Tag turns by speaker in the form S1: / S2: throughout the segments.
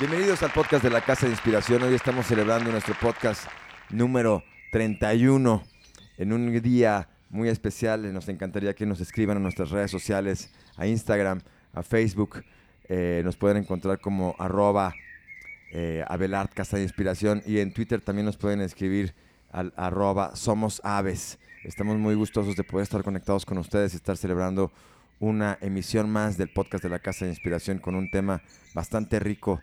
S1: Bienvenidos al podcast de la Casa de Inspiración. Hoy estamos celebrando nuestro podcast número 31 en un día muy especial. Nos encantaría que nos escriban a nuestras redes sociales, a Instagram, a Facebook. Eh, nos pueden encontrar como arroba eh, Casa de Inspiración y en Twitter también nos pueden escribir al arroba Somos Aves. Estamos muy gustosos de poder estar conectados con ustedes y estar celebrando una emisión más del podcast de la Casa de Inspiración con un tema bastante rico.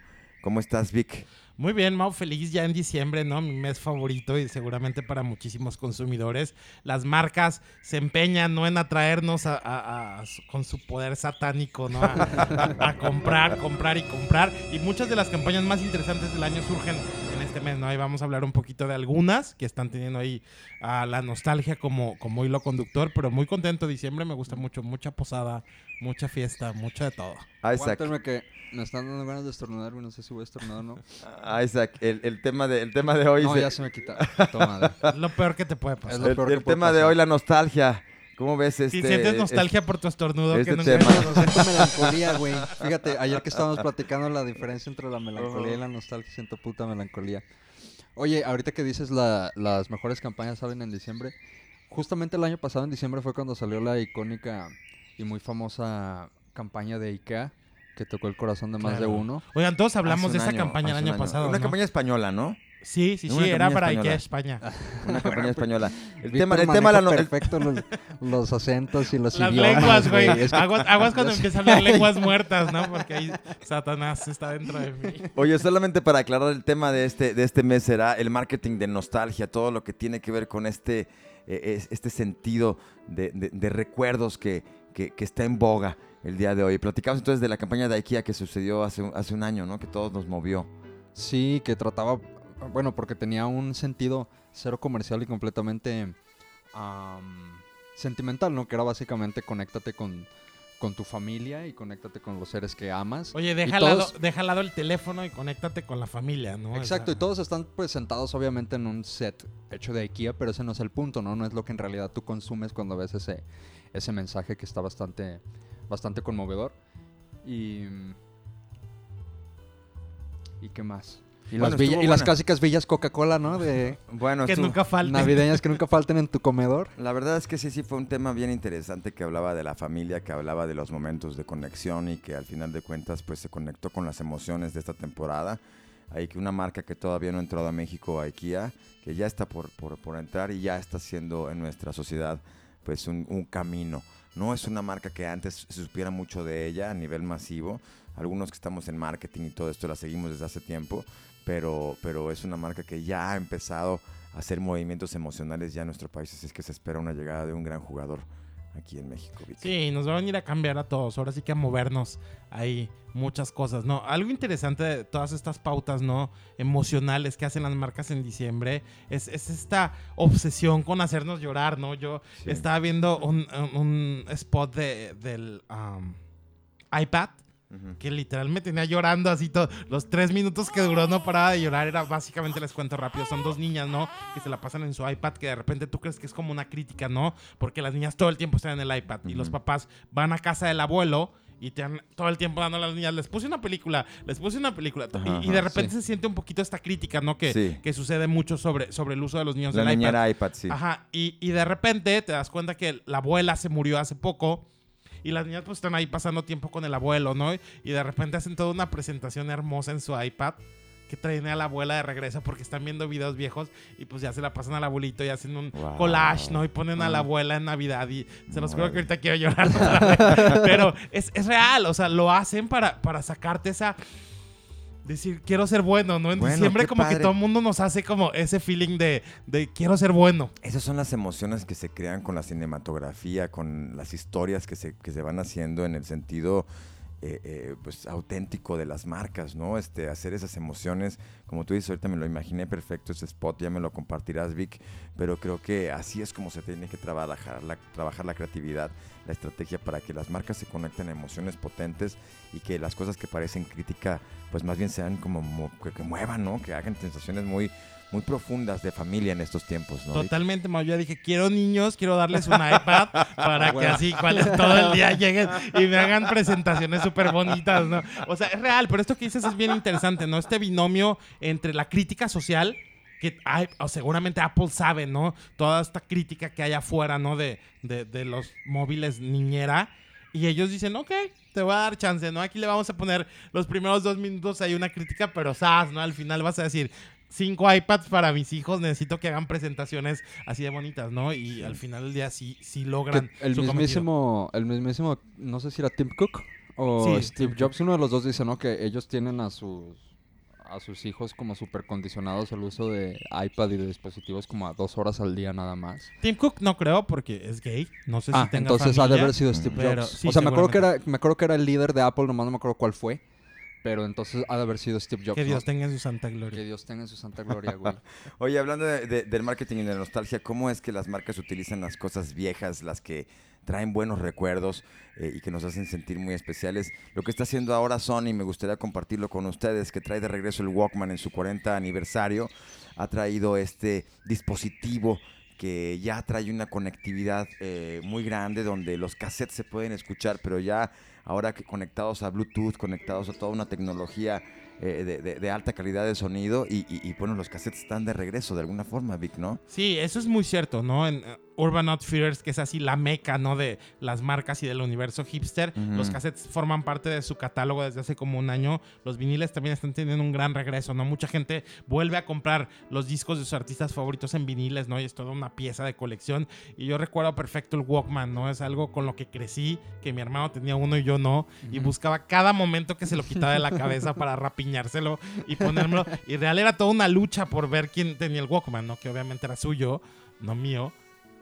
S1: ¿Cómo estás, Vic?
S2: Muy bien, Mau, feliz ya en diciembre, ¿no? Mi mes favorito y seguramente para muchísimos consumidores. Las marcas se empeñan, ¿no? En atraernos a, con su poder satánico, ¿no? A, comprar, comprar y comprar. Y muchas de las campañas más interesantes del año surgen en este mes, ¿no? Ahí vamos a hablar un poquito de algunas que están teniendo ahí a la nostalgia como, como hilo conductor, pero muy contento. Diciembre me gusta mucho, mucha posada, mucha fiesta, mucha de todo.
S3: Isaac. que me están dando ganas de estornudar, no sé si voy a estornudar o no.
S1: Ah, Isaac, el, el, tema, de, el tema de hoy...
S3: No, ya se me quita.
S2: Toma, lo peor que te puede pasar.
S1: el, el tema de hoy, la nostalgia. ¿Cómo ves este?
S2: Si sientes nostalgia por tu estornudo,
S1: este
S2: que no
S1: tema.
S3: siento melancolía, güey. Fíjate, ayer que estábamos platicando la diferencia entre la melancolía y la nostalgia, siento puta melancolía. Oye, ahorita que dices la, las mejores campañas salen en diciembre, justamente el año pasado en diciembre fue cuando salió la icónica y muy famosa campaña de IKEA que tocó el corazón de más de uno.
S2: Oigan, todos hablamos de esa campaña el año, pasado.
S1: Una campaña española, ¿no?
S2: Sí, sí, sí, era para IKEA España.
S1: Una campaña española.
S3: El tema, el tema la no... perfecto los, los, acentos y los
S2: Las
S3: idiomas.
S2: lenguas, güey. Aguas, cuando empieza a hablar lenguas muertas, ¿no? Porque ahí Satanás está dentro de mí.
S1: Oye, solamente para aclarar el tema de este, de este mes será el marketing de nostalgia, todo lo que tiene que ver con este, eh, este sentido de, de, de recuerdos que, que, que está en boga el día de hoy. Platicamos entonces de la campaña de IKEA que sucedió hace, hace un año, ¿no? Que todos nos movió.
S3: Sí, que trataba, bueno, porque tenía un sentido cero comercial y completamente sentimental, ¿no? Que era básicamente conéctate con, con tu familia y conéctate con los seres que amas.
S2: Oye, deja, al, lado, deja lado el teléfono y conéctate con la familia, ¿no?
S3: Exacto, y todos están pues sentados obviamente en un set hecho de IKEA, pero ese no es el punto, ¿no? No es lo que en realidad tú consumes cuando ves ese, ese mensaje que está bastante bastante conmovedor. Y. ¿Y qué más? Y, las, clásicas villas Coca-Cola, ¿no? De
S1: bueno,
S2: que nunca falten.
S3: Navideñas que nunca falten en tu comedor.
S1: La verdad es que sí, sí fue un tema bien interesante que hablaba de la familia, que hablaba de los momentos de conexión y que al final de cuentas pues se conectó con las emociones de esta temporada. Hay que una marca que todavía no ha entrado a México, IKEA, que ya está por, por, entrar y ya está siendo en nuestra sociedad pues un, un camino. No es una marca que antes se supiera mucho de ella a nivel masivo. Algunos que estamos en marketing y todo esto la seguimos desde hace tiempo, pero, pero es una marca que ya ha empezado a hacer movimientos emocionales ya en nuestro país. Así es que se espera una llegada de un gran jugador aquí en México.
S2: Sí, nos va a venir a cambiar a todos. Ahora sí que a movernos ahí muchas cosas, ¿no? Algo interesante de todas estas pautas, ¿no? Emocionales que hacen las marcas en diciembre es, esta obsesión con hacernos llorar, ¿no? Yo estaba viendo un, spot de, del um, iPad que literal me tenía llorando así todo. Los tres minutos que duró no paraba de llorar. Era básicamente, les cuento rápido, son dos niñas, ¿no? Que se la pasan en su iPad, que de repente tú crees que es como una crítica, ¿no? Porque las niñas todo el tiempo están en el iPad y los papás van a casa del abuelo y te han todo el tiempo dando a las niñas, les puse una película, les puse una película. y, de repente se siente un poquito esta crítica, ¿no? Que, que sucede mucho sobre, sobre el uso de los niños
S1: la
S2: del
S1: iPad. iPad, sí.
S2: Ajá. Y, y de repente te das cuenta que la abuela se murió hace poco y las niñas pues están ahí pasando tiempo con el abuelo, ¿no? Y de repente hacen toda una presentación hermosa en su iPad que traen a la abuela de regreso porque están viendo videos viejos y pues ya se la pasan al abuelito y hacen un collage, ¿no? Y ponen a la abuela en Navidad y se los juro que ahorita quiero llorar. Pero es, es, real, o sea, lo hacen para, para sacarte esa decir, quiero ser bueno, ¿no? En diciembre como que todo el mundo nos hace como ese feeling de, de, quiero ser bueno.
S1: Esas son las emociones que se crean con la cinematografía, con las historias que se, que se van haciendo en el sentido eh, eh, pues auténtico de las marcas, ¿no? Este, hacer esas emociones, como tú dices, ahorita me lo imaginé perfecto ese spot, ya me lo compartirás, Vic, pero creo que así es como se tiene que trabajar la, trabajar la creatividad, la estrategia para que las marcas se conecten a emociones potentes y que las cosas que parecen crítica, pues más bien sean como que, muevan, ¿no? Que hagan sensaciones muy muy profundas de familia en estos tiempos, ¿no?
S2: Totalmente, Mau. Yo dije, quiero niños, quiero darles un iPad para que así cuales todo el día lleguen y me hagan presentaciones súper bonitas, ¿no? O sea, es real, pero esto que dices es bien interesante, ¿no? Este binomio entre la crítica social que hay, o seguramente Apple sabe, ¿no? Toda esta crítica que hay afuera, ¿no? De, de, de los móviles niñera. Y ellos dicen, ok, te voy a dar chance, ¿no? Aquí le vamos a poner los primeros dos minutos, hay una crítica, pero sas, ¿no? Al final vas a decir, cinco iPads para mis hijos, necesito que hagan presentaciones así de bonitas, ¿no? Y al final del día sí, sí logran
S3: Que el
S2: su cometido.
S3: mismísimo, el mismísimo, no sé si era Tim Cook o
S2: Sí,
S3: Steve
S2: Tim
S3: Jobs, uno de los dos dice, ¿no? Que ellos tienen a sus a sus hijos como súper condicionados al uso de iPad y de dispositivos como a dos horas al día nada más.
S2: Tim Cook no creo porque es gay, no sé
S3: ah,
S2: si tenga
S3: entonces ha de haber sido Steve
S2: Pero
S3: Jobs.
S2: sí,
S3: o sea, me acuerdo, que era, me acuerdo que era el líder de Apple, nomás no me acuerdo cuál fue. Pero entonces ha de haber sido Steve Jobs.
S2: Que
S3: ¿no?
S2: Dios tenga en su santa
S3: Que
S2: gloria.
S3: Dios tenga en su santa gloria, güey.
S1: Oye, hablando de- de- del marketing y de la nostalgia, ¿cómo es que las marcas utilizan las cosas viejas, las que traen buenos recuerdos eh, y que nos hacen sentir muy especiales? Lo que está haciendo ahora Sony, me gustaría compartirlo con ustedes, que trae de regreso el Walkman en su 40 aniversario, ha traído este dispositivo que ya trae una conectividad eh, muy grande donde los cassettes se pueden escuchar, pero ya ahora que conectados a Bluetooth, conectados a toda una tecnología eh, de, alta calidad de sonido y, y- y, bueno, los cassettes están de regreso de alguna forma, Vic, ¿no?
S2: Sí, eso es muy cierto, ¿no? En eh, Urban Outfitters, que es así la meca, ¿no? De las marcas y del universo hipster. Los cassettes forman parte de su catálogo desde hace como un año. Los viniles también están teniendo un gran regreso, ¿no? Mucha gente vuelve a comprar los discos de sus artistas favoritos en viniles, ¿no? Y es toda una pieza de colección. Y yo recuerdo perfecto el Walkman, ¿no? Es algo con lo que crecí, que mi hermano tenía uno y yo no. Y buscaba cada momento que se lo quitaba de la cabeza para rapiñárselo y ponérmelo. Y real era toda una lucha por ver quién tenía el Walkman, ¿no? Que obviamente era suyo, no mío.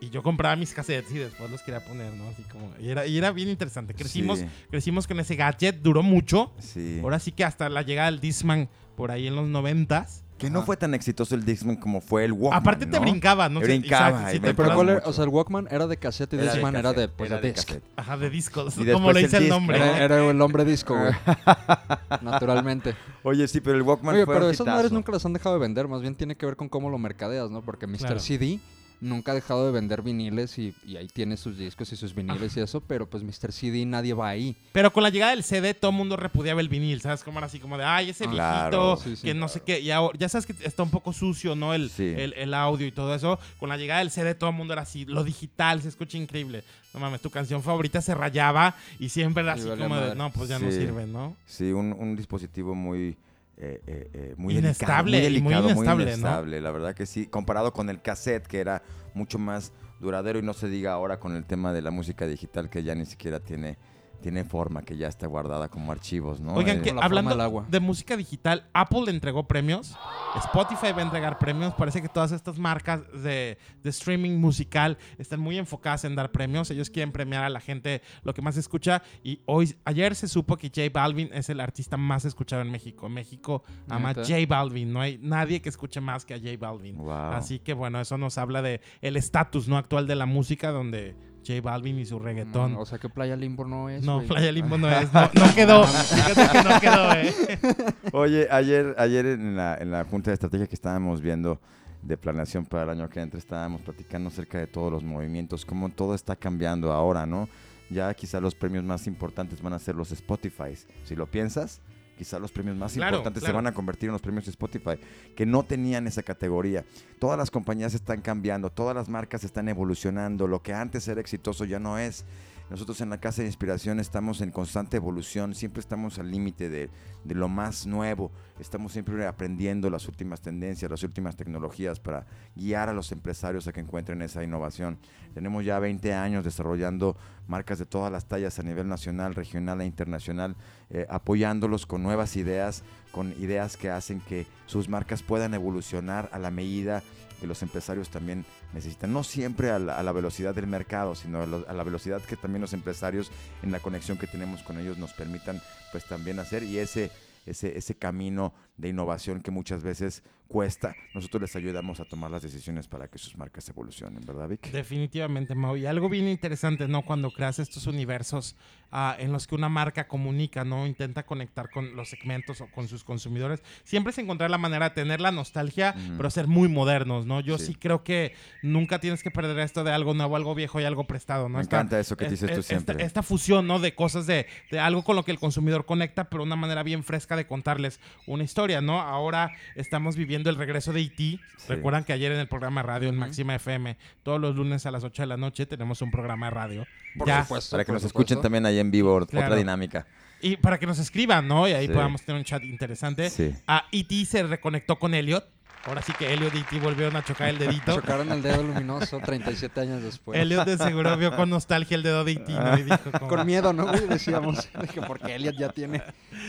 S2: Y yo compraba mis cassettes y después los quería poner, ¿no? Así como... Y era, y era bien interesante. Crecimos,
S1: Sí.
S2: crecimos con ese gadget, duró mucho.
S1: Sí.
S2: Ahora sí que hasta la llegada del Discman por ahí en los noventas.
S1: Que no fue tan exitoso el Dixman como fue el Walkman.
S2: Aparte te
S1: ¿no?
S2: brincaba, ¿no?
S1: Brincaba,
S2: Exacto, sí
S1: y
S2: te
S1: me
S3: Pero. O sea, el Walkman era de cassette y
S1: Era de
S3: Discman era de, pues,
S1: era
S3: de
S1: de
S3: disc.
S1: cassette.
S2: Ajá, de discos.
S1: Y
S2: como
S1: después
S2: le
S1: el
S2: dice el nombre.
S3: Era,
S2: ¿no?
S3: era el hombre disco, güey. Naturalmente.
S1: Oye, sí, pero el Walkman
S3: Oye,
S1: fue
S3: pero
S1: un
S3: esas madres nunca las han dejado de vender. Más bien tiene que ver con cómo lo mercadeas, ¿no? Porque Mr.
S2: Claro.
S3: CD nunca ha dejado de vender viniles y, y ahí tiene sus discos y sus viniles y eso. Pero pues Mr. CD nadie va ahí.
S2: Pero con la llegada del CD, todo el mundo repudiaba el vinil, ¿sabes? Como era así como de, ay, ese viejito,
S1: claro.
S3: Sí, sí.
S2: que no sé qué. Y ahora, ya sabes que está un poco sucio, ¿no? El,
S1: Sí.
S2: el, el audio y todo eso. Con la llegada del CD, todo el mundo era así. Lo digital se escucha increíble. No mames, tu canción favorita se rayaba y siempre era así como de, no, pues ya no sirve, ¿no?
S1: Sí, un, un dispositivo muy... eh, eh, eh, muy
S2: Inestable,
S1: delicado,
S2: muy
S1: muy delicado,
S2: inestable,
S1: muy
S2: ¿no?
S1: inestable, la verdad que sí, comparado con el cassette que era mucho más duradero y no se diga ahora con el tema de la música digital que ya ni siquiera tiene tiene forma, que ya está guardada como archivos, ¿no?
S2: Oigan,
S1: Eh,
S2: que hablando
S3: agua.
S2: de música digital, Apple le entregó premios, Spotify va a entregar premios, parece que todas estas marcas de, de streaming musical están muy enfocadas en dar premios, ellos quieren premiar a la gente lo que más escucha y hoy, ayer se supo que J Balvin es el artista más escuchado en México, México ama a
S3: ¿Neta?
S2: J Balvin, no hay nadie que escuche más que a J Balvin,
S1: Wow.
S2: así que bueno, eso nos habla de el estatus no actual de la música donde J Balvin y su reggaetón
S3: Mm, o sea, que Playa Limbo no es.
S2: no. Playa Limbo no es. No, no quedó. Fíjate que no quedó, eh.
S1: Oye, ayer, ayer en la, en la junta de estrategia que estábamos viendo de planeación para el año que entra, estábamos platicando acerca de todos los movimientos, cómo todo está cambiando ahora, ¿no? Ya quizá los premios más importantes van a ser los Spotify. Si lo piensas, quizá los premios más
S2: Claro,
S1: importantes
S2: claro.
S1: se van a convertir en los premios Spotify, que no tenían esa categoría. Todas las compañías están cambiando, todas las marcas están evolucionando, lo que antes era exitoso ya no es. Nosotros en la Casa de Inspiración estamos en constante evolución, siempre estamos al límite de, lo más nuevo, estamos siempre aprendiendo las últimas tendencias, las últimas tecnologías para guiar a los empresarios a que encuentren esa innovación. Tenemos ya 20 años desarrollando marcas de todas las tallas a nivel nacional, regional e internacional, eh, apoyándolos con nuevas ideas, con ideas que hacen que sus marcas puedan evolucionar a la medida que los empresarios también necesitan. No siempre a la, velocidad del mercado, sino a, a la velocidad que también los empresarios en la conexión que tenemos con ellos nos permitan pues también hacer y ese, ese, ese camino de innovación que muchas veces cuesta, nosotros les ayudamos a tomar las decisiones para que sus marcas evolucionen, ¿verdad, Vic?
S2: Definitivamente, Mau. Y algo bien interesante, ¿no? Cuando creas estos universos ah, en los que una marca comunica, ¿no? Intenta conectar con los segmentos o con sus consumidores. Siempre es encontrar la manera de tener la nostalgia,
S1: Ujú.
S2: pero ser muy modernos, ¿no? Yo sí.
S1: Sí.
S2: creo que nunca tienes que perder esto de algo nuevo, algo viejo y algo prestado, ¿no?
S1: Me
S2: Esta-
S1: encanta eso que
S2: es-
S1: dices tú
S2: esta-
S1: siempre.
S2: Esta, fusión, ¿no? De cosas de, de algo con lo que el consumidor conecta, pero una manera bien fresca de contarles una historia, ¿no? Ahora estamos viviendo el regreso de E.T. Recuerdan que ayer en el programa radio en Máxima FM, todos los lunes a las 8 de la noche tenemos un programa de radio.
S3: Por
S2: ya.
S3: supuesto.
S1: Para que nos
S3: supuesto.
S1: escuchen también ahí en vivo,
S2: Claro.
S1: otra dinámica.
S2: Y para que nos escriban, ¿no? Y ahí
S1: Sí.
S2: podamos tener un chat interesante.
S1: Sí.
S2: Ah, E.T. se reconectó con Elliot. Ahora sí que Elliot y E.T. volvieron a chocar el dedito.
S3: Chocaron el dedo luminoso 37 años después.
S2: Elliot de seguro vio con nostalgia el dedo de E.T. ¿no? Y dijo como-
S3: Con miedo, ¿no, güey? Decíamos. Dije, porque Elliot ya tiene.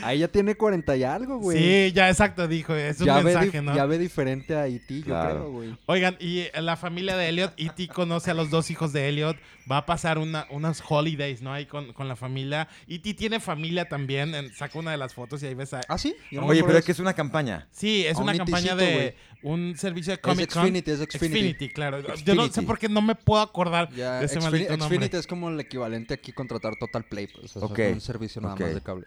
S3: Ahí ya tiene 40 y algo, güey.
S2: Sí, ya exacto, dijo. Es un
S3: ya,
S2: mensaje, ¿no?
S3: ya ve diferente a E.T., yo
S1: Claro.
S3: creo, güey.
S2: Oigan, y eh, la familia de Elliot, E.T. conoce a los dos hijos de Elliot, va a pasar una, unos holidays, ¿no? Ahí con, con la familia. E.T. tiene familia también, saca una de las fotos y ahí ves a...
S3: ¿Ah, sí? Yo no
S1: Oye, pero es que es una campaña.
S2: Sí, es
S3: A un
S2: una campaña de un servicio de Comic Con.
S3: Xfinity, es Xfinity.
S2: claro. Yo no sé
S1: Xfinity.
S2: por qué no me puedo acordar de ese maldito nombre.
S3: Xfinity es como el equivalente aquí contratar Total Play, pues. o sea,
S1: Ok,
S3: es un servicio nada más de cable.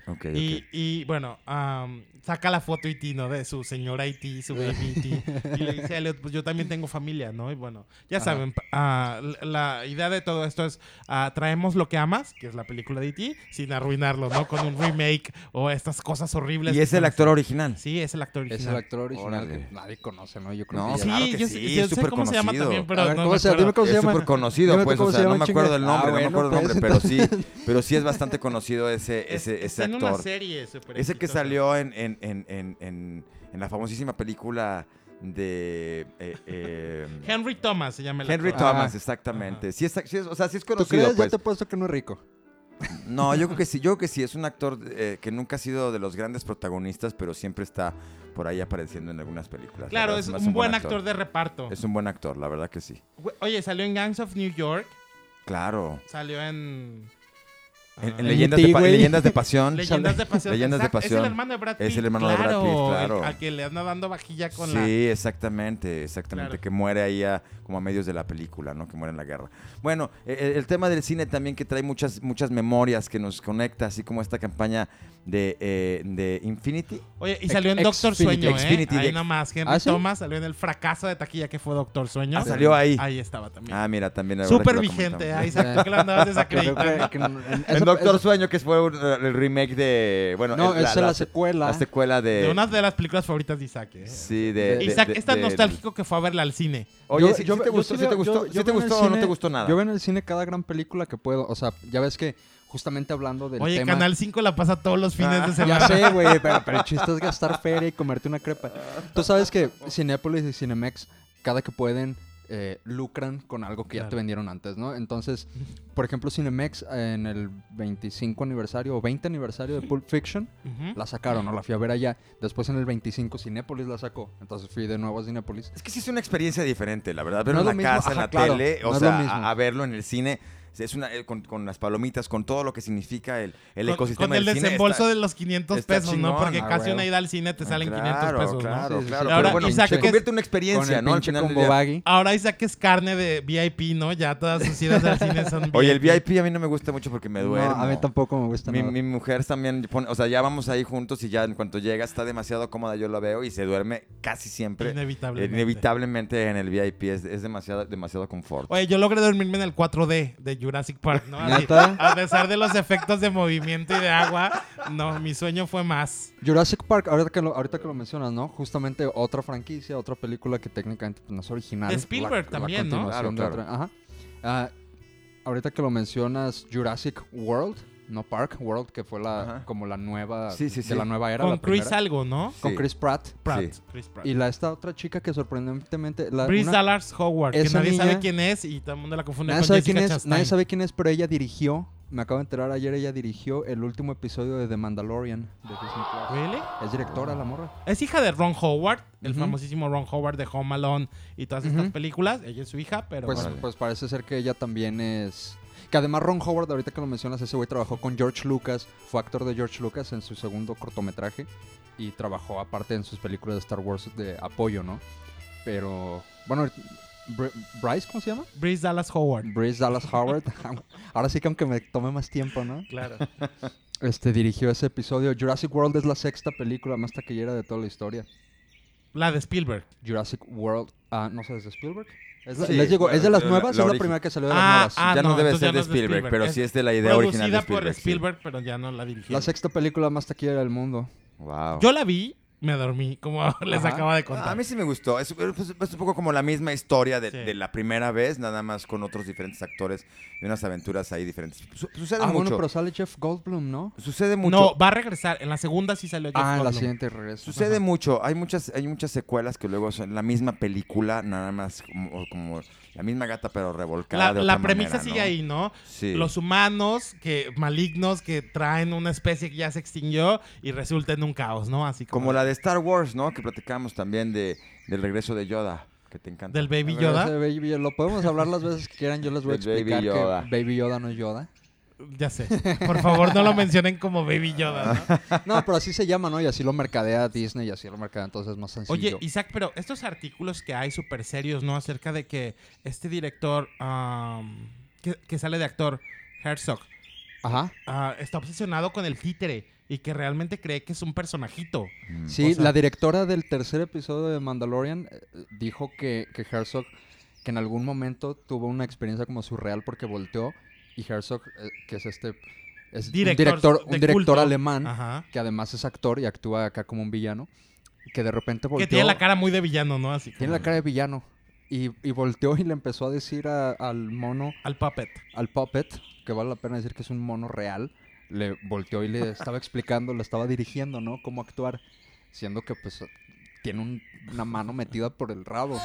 S2: Y, bueno, am, saca la foto E.T., ¿no? De su señora E.T., su baby E.T. Y le dice a Elliot, pues yo también tengo familia, ¿no? Y bueno, ya
S3: Ajá.
S2: saben, ah, la idea de todo esto es ah, traemos lo que amas, que es la película de E.T., sin arruinarlo, ¿no? Con un remake o estas cosas horribles.
S1: Y es el actor original.
S2: Sí, es el actor
S3: Es
S2: original.
S3: el actor original nadie conoce, ¿no? Yo creo
S1: No,
S3: que
S1: claro
S2: sí,
S1: que
S2: yo,
S1: sí,
S2: yo
S1: es súper
S2: cómo se llama
S1: conocido.
S2: también, pero
S3: ver,
S2: no
S3: ¿cómo
S2: me
S3: se. Dime cómo se
S1: es
S3: llama.
S1: súper conocido,
S3: Dime tú
S1: pues, o
S3: se
S1: sea, no
S3: llama,
S1: me acuerdo del nombre,
S3: Ah,
S1: no me acuerdo
S3: bueno,
S1: del nombre,
S3: pues,
S1: pero sí, pero sí es bastante conocido ese,
S2: Es-
S1: ese, ese
S2: está en una
S1: actor.
S2: serie súper
S1: Ese que
S2: exitosa.
S1: salió en, en, en, en, en, en la famosísima película de eh, eh,
S2: Henry Thomas se llama el
S1: Henry
S2: actor.
S1: Thomas,
S3: Ah.
S1: exactamente. Sí es, sí es- o sea, sí es
S3: ¿Tú
S1: conocido,
S3: crees?
S1: pues.
S3: Ya te he puesto que no es rico.
S1: No, yo creo que sí, yo creo que sí, es un actor eh, que nunca ha sido de los grandes protagonistas, pero siempre está por ahí apareciendo en algunas películas. La
S2: Claro,
S1: verdad,
S2: es un, buen actor de reparto.
S1: Es un buen actor, la verdad que sí.
S2: Oye, salió en Gangs of New York,
S1: Claro.
S2: salió en...
S1: En,
S2: ah,
S1: en leyendas, de, leyendas pasión.
S2: Leyendas de Pasión.
S1: Leyendas de
S2: Exacto, Es el hermano de Brad Pitt.
S1: Es el hermano de Brad Pitt, claro.
S2: el- al que le anda dando vajilla con
S1: sí,
S2: la...
S1: exactamente, exactamente.
S2: Claro.
S1: Que muere ahí a- como a medios de la película, ¿no? Que muere en la guerra. Bueno, e- e- el, tema del cine también que trae muchas, muchas memorias que nos conecta, así como esta campaña de, eh, de Infinity.
S2: Oye, y salió en Doctor Sueño, ¿eh? Ahí
S1: de-
S2: nomás, Henry
S3: ¿Ah, sí?
S2: Thomas salió en el fracaso de taquilla que fue Doctor Sueño.
S1: Ah, salió ahí.
S2: Ahí estaba también.
S1: Ah, mira, también.
S2: Súper vigente, que-
S3: que en- en-
S1: En
S3: esa-
S1: Doctor Sueño, que fue un- el remake de. Bueno,
S3: No, es la secuela.
S1: La secuela de.
S2: De una de las películas favoritas de Isaac, ¿eh?
S1: Sí, de. de-
S2: Isaac
S1: de-
S2: es tan nostálgico que fue a verla al cine.
S1: Oye,
S3: Yo-
S1: ¿sí,
S3: yo-
S1: te
S3: yo
S1: gustó,
S3: sí
S1: te gustó,
S3: yo
S1: te gustó o no te gustó nada?
S3: Yo veo en el cine cada gran película que puedo. O sea, ya ves que justamente hablando del
S2: Oye,
S3: tema...
S2: Canal 5 la pasa todos los fines
S1: Ah.
S2: de semana.
S3: Ya sé, güey, pero, pero el chiste es gastar feria y comerte una crepa. Tú sabes que Cinépolis y Cinemex, cada que pueden, eh, lucran con algo que ya te vendieron antes, ¿no? Entonces, por ejemplo, Cinemex en el 25 aniversario o 20 aniversario de Pulp Fiction, la sacaron, ¿no? La fui a ver allá. Después en el 25 Cinépolis la sacó. Entonces fui de nuevo a Cinépolis.
S1: Es que sí es una experiencia diferente, la verdad. Verlo
S3: No
S1: en la
S3: mismo,
S1: casa, en la
S3: claro,
S1: tele,
S3: no
S1: o sea, a verlo en el cine. Es una, eh, con, con las palomitas, con todo lo que significa el, el
S2: Con-
S1: ecosistema
S2: Con el
S1: del cine.
S2: desembolso
S1: está-
S2: de los 500
S1: está
S2: pesos, ¿no? Porque
S3: Ah,
S2: casi una ida al cine te
S1: Ah,
S2: salen
S1: claro,
S2: 500 pesos,
S1: claro,
S2: ¿no?
S3: Sí, sí,
S1: claro.
S3: sí.
S2: Ahora,
S1: pero bueno,
S2: Isaac,
S1: se
S2: ¿qué-
S1: convierte en una
S3: Con
S1: experiencia,
S3: el
S1: ¿no? Al final del
S3: combo
S1: día.
S3: baggy.
S2: Ahora Isaac es carne de VIP, ¿no? Ya todas sus idas al cine son
S1: Oye, el VIP a mí no me gusta mucho porque me
S3: No,
S1: duermo.
S3: a mí tampoco me gusta
S1: Mi,
S3: nada.
S1: mi mujer también pone, o sea, ya vamos ahí juntos y ya en cuanto llega está demasiado cómoda, yo la veo y se duerme casi siempre.
S2: Inevitablemente.
S1: Inevitablemente en el VIP es, es demasiado, demasiado confort.
S2: Oye, yo logré dormirme en el 4D de Jurassic Park, ¿no? A pesar de los efectos de movimiento y de agua, no, mi sueño fue más.
S3: Jurassic Park, ahorita que, lo, ahorita que lo mencionas, ¿no? Justamente otra franquicia, otra película que técnicamente pues, no es original.
S2: De Spielberg también, ¿no?
S3: continuación
S1: Claro,
S3: de otra- Ajá. Ah, ahorita que lo mencionas, Jurassic World, no Park, World, que fue la
S1: Ajá.
S3: como la nueva,
S1: Sí, sí,
S3: de
S1: sí.
S3: la nueva era,
S2: Con
S3: la
S2: Chris
S3: primera,
S2: algo, ¿no?
S3: con
S1: Sí.
S3: Chris Pratt.
S2: Pratt.
S1: Sí.
S2: Chris Pratt.
S3: Y la esta otra chica que sorprendentemente... La,
S2: Chris
S3: una-
S2: Dallas Howard, que nadie sabe quién es y todo el mundo la confunde
S3: nadie
S2: con
S3: sabe,
S2: Jessica
S3: quién es,
S2: Chastain.
S3: nadie sabe quién es, pero ella dirigió, me acabo de enterar ayer, ella dirigió el último episodio de The Mandalorian de Disney Plus.
S2: ¿Really?
S3: Es directora la morra.
S2: Es hija de Ron Howard, el famosísimo Ron Howard de Home Alone y todas estas películas. Ella es su hija, pero
S3: Pues, pues parece ser que ella también es. Que además Ron Howard, ahorita que lo mencionas, ese güey trabajó con George Lucas, fue actor de George Lucas en su segundo cortometraje y trabajó aparte en sus películas de Star Wars de apoyo, ¿no? Pero, bueno, Br- Bryce, ¿cómo se llama?
S2: Bryce Dallas Howard.
S3: Bryce Dallas Howard. Ahora sí que aunque me tome más tiempo, ¿no?
S2: Claro.
S3: Este dirigió ese episodio. Jurassic World es la sexta película más taquillera de toda la historia.
S2: La de Spielberg.
S3: Jurassic World, ah, no sé, ¿es de Spielberg? ¿Es, la-
S1: Sí,
S3: les digo, ¿es de las
S1: la-
S3: nuevas?
S1: la
S3: es la primera que salió de las
S2: Ah,
S3: nuevas.
S2: ah,
S1: ya no,
S2: no,
S1: debe ser de Spielberg,
S2: Spielberg,
S1: pero
S2: es
S1: sí es de la idea original de
S2: Producida por
S1: Spielberg. sí.
S2: Spielberg, pero ya no la dirigió.
S3: La sexta película más taquillera del mundo.
S1: Wow.
S2: Yo la vi, me dormí, como les
S3: Ajá.
S2: acaba de
S1: Ah,
S2: contar.
S1: A mí sí me gustó. Es, es- es un poco como la misma historia de,
S2: Sí.
S1: de la primera vez, nada más con otros diferentes actores y unas aventuras ahí diferentes. Su- sucede
S3: Ah, bueno,
S1: mucho.
S3: pero sale Jeff Goldblum, ¿no?
S1: Sucede mucho.
S2: No, va a regresar. En la segunda sí salió Jeff
S3: Ah, en la
S2: Goldblum.
S3: siguiente regresa.
S1: Sucede
S2: Ajá.
S1: mucho. Hay muchas, hay muchas secuelas que luego son la misma película, nada más como, como la misma gata pero revolcada.
S2: La,
S1: de
S2: la
S1: otra
S2: premisa
S1: manera,
S2: sigue
S1: ¿no?
S2: ahí, ¿no?
S1: Sí.
S2: Los humanos que malignos que traen una especie que ya se extinguió y resulta en un caos, ¿no? Así como,
S1: Como la de Star Wars, ¿no? Que platicamos también de, del regreso de Yoda, que te encanta.
S2: del Baby
S3: ver,
S2: Yoda.
S3: ese Baby Yoda, Lo podemos hablar las veces que quieran. Yo les voy a
S1: Del Baby
S3: explicar
S1: Yoda.
S3: que Baby Yoda no es Yoda.
S2: Ya sé. Por favor, no lo mencionen como Baby Yoda, ¿no?
S3: No, pero así se llama, ¿no? Y así lo mercadea Disney y así lo mercadea, entonces es más sencillo.
S2: Oye, Isaac, pero estos artículos que hay súper serios, ¿no? Acerca de que este director que, que sale de actor, Herzog,
S3: Ajá.
S2: ah, está obsesionado con el títere y que realmente cree que es un personajito.
S1: Mm.
S3: Sí,
S2: O sea-
S3: la directora del tercer episodio de Mandalorian eh, dijo que, que Herzog, que en algún momento tuvo una experiencia como surreal porque volteó y Herzog, eh, que es este, es
S2: Director
S3: un director, un alemán,
S2: Ajá.
S3: que además es actor y actúa acá como un villano, que de repente volteó.
S2: Que tiene la cara muy de villano, ¿no? Así
S3: tiene la cara de villano. Y, y volteó y le empezó a decir a- al mono,
S2: al puppet.
S3: al puppet, que vale la pena decir que es un mono real, le volteó y le estaba explicando, le estaba dirigiendo, ¿no? Cómo actuar, siendo que pues tiene un- una mano metida por el rabo.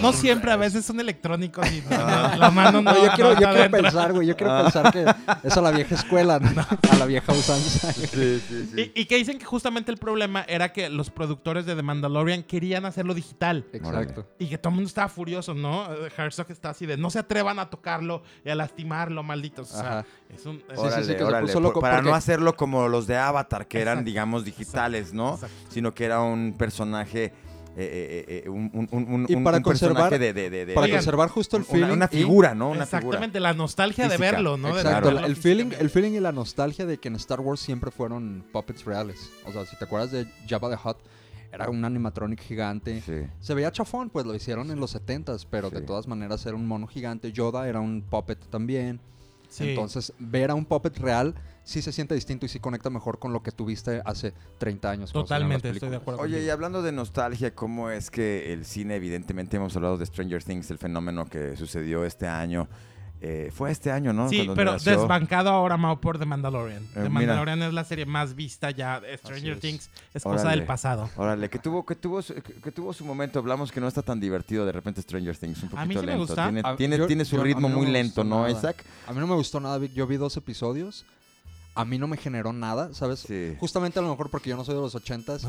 S2: No siempre, a veces son electrónicos y no, la mano no.
S3: No, yo quiero,
S2: no
S3: yo quiero pensar, güey, yo quiero pensar que es a la vieja escuela, ¿no? a la vieja usanza.
S1: Sí, sí, sí.
S2: Y, y que dicen que justamente el problema era que los productores de The Mandalorian querían hacerlo digital.
S3: Exacto.
S2: Y que todo el mundo estaba furioso, ¿no? Herzog está así de no se atrevan a tocarlo y a lastimarlo, malditos. O sea,
S3: Ajá.
S2: es un. es-
S3: sí,
S1: Órale,
S3: sí, que se
S1: órale,
S3: puso
S1: por-
S3: loco
S1: para
S3: porque-
S1: no hacerlo como los de Avatar, que eran,
S2: Exacto,
S1: digamos, digitales, ¿no?
S2: exacto.
S1: Sino que era un personaje, eh, eh, eh, un, un-
S3: Y para
S1: un personaje
S3: conservar-
S1: de, de- de- de-
S3: Para conservar justo el feeling.
S1: una figura, ¿no? Una
S2: Exactamente, la nostalgia de verlo, ¿no? De
S3: Exacto,
S2: verlo
S3: el feeling, el feeling y la nostalgia de que en Star Wars siempre fueron puppets reales. O sea, si te acuerdas de Jabba the Hutt, era un animatronic gigante.
S1: Sí.
S3: Se veía chafón, pues lo hicieron en los 70s, pero de todas maneras era un mono gigante. Yoda era un puppet también.
S2: Sí.
S3: Entonces, ver a un puppet real sí se siente distinto y sí conecta mejor con lo que tuviste hace 30 años.
S2: Totalmente, estoy de acuerdo.
S1: Oye, y hablando de nostalgia, ¿cómo es que el cine, evidentemente hemos hablado de Stranger Things, el fenómeno que sucedió este año? Eh, fue este año, ¿no?
S2: Sí,
S1: Cuando
S2: pero
S1: nació.
S2: desbancado ahora Mau por The Mandalorian.
S1: Eh,
S2: The
S1: mira.
S2: Mandalorian es la serie más vista ya. Stranger
S3: es.
S2: Things es cosa del pasado.
S1: Órale, que tuvo, que, tuvo su, que, tuvo su momento. Hablamos que no está tan divertido de repente Stranger Things, un poquito
S2: A mí sí me
S1: lento.
S2: gusta.
S1: Tiene,
S3: A-
S1: tiene,
S3: yo-
S1: tiene su
S3: yo-
S1: ritmo muy
S3: me
S1: lento, ¿no,
S3: nada.
S1: Isaac?
S3: A mí no me gustó nada. Yo vi dos episodios. A mí no me generó nada, ¿sabes?
S1: Sí.
S3: Justamente a lo mejor porque yo no soy de los 80s.